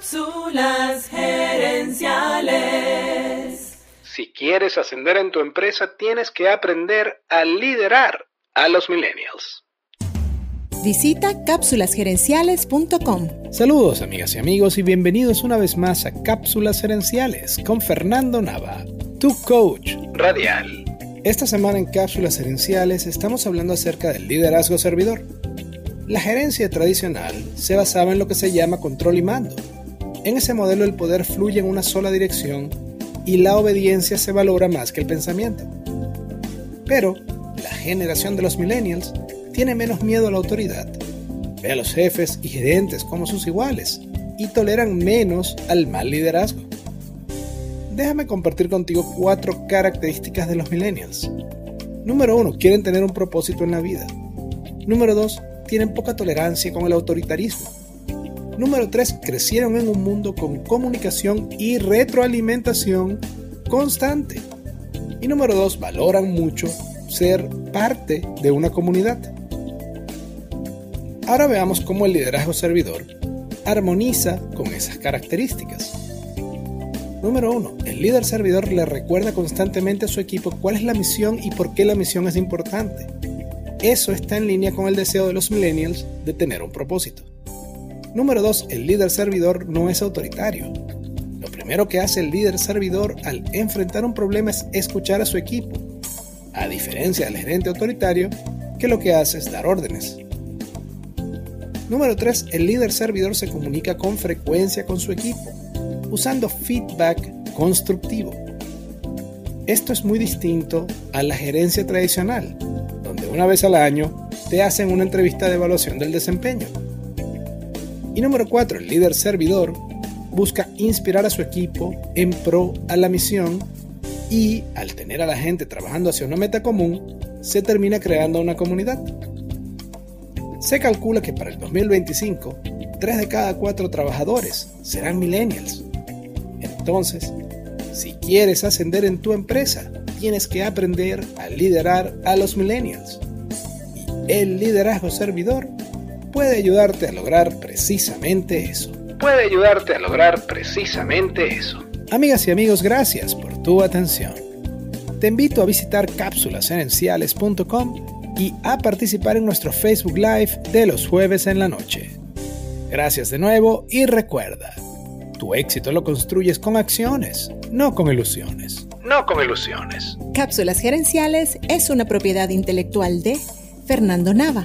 Cápsulas gerenciales. Si quieres ascender en tu empresa, tienes que aprender a liderar a los millennials. Visita cápsulasgerenciales.com. Saludos amigas y amigos y bienvenidos una vez más a Cápsulas Gerenciales con Fernando Nava, tu coach radial. Esta semana en Cápsulas Gerenciales estamos hablando acerca del liderazgo servidor. La gerencia tradicional se basaba en lo que se llama control y mando. En ese modelo el poder fluye en una sola dirección y la obediencia se valora más que el pensamiento. Pero la generación de los millennials tiene menos miedo a la autoridad, ve a los jefes y gerentes como sus iguales y toleran menos al mal liderazgo. Déjame compartir contigo cuatro características de los millennials. Número uno, quieren tener un propósito en la vida. Número dos, tienen poca tolerancia con el autoritarismo. Número tres, crecieron en un mundo con comunicación y retroalimentación constante. Y número dos, valoran mucho ser parte de una comunidad. Ahora veamos cómo el liderazgo servidor armoniza con esas características. Número 1. El líder servidor le recuerda constantemente a su equipo cuál es la misión y por qué la misión es importante. Eso está en línea con el deseo de los millennials de tener un propósito. Número 2. El líder servidor no es autoritario. Lo primero que hace el líder servidor al enfrentar un problema es escuchar a su equipo, a diferencia del gerente autoritario que lo que hace es dar órdenes. Número 3. El líder servidor se comunica con frecuencia con su equipo, usando feedback constructivo. Esto es muy distinto a la gerencia tradicional, donde una vez al año te hacen una entrevista de evaluación del desempeño. Y número 4. El líder servidor busca inspirar a su equipo en pro a la misión y al tener a la gente trabajando hacia una meta común, se termina creando una comunidad. Se calcula que para el 2025, 3 de cada 4 trabajadores serán millennials. Entonces, si quieres ascender en tu empresa, tienes que aprender a liderar a los millennials. Y el liderazgo servidor puede ayudarte a lograr precisamente eso. Puede ayudarte a lograr precisamente eso. Amigas y amigos, gracias por tu atención. Te invito a visitar cápsulasenenciales.com y a participar en nuestro Facebook Live de los jueves en la noche. Gracias de nuevo y recuerda, tu éxito lo construyes con acciones, no con ilusiones. No con ilusiones. Cápsulas Gerenciales es una propiedad intelectual de Fernando Nava.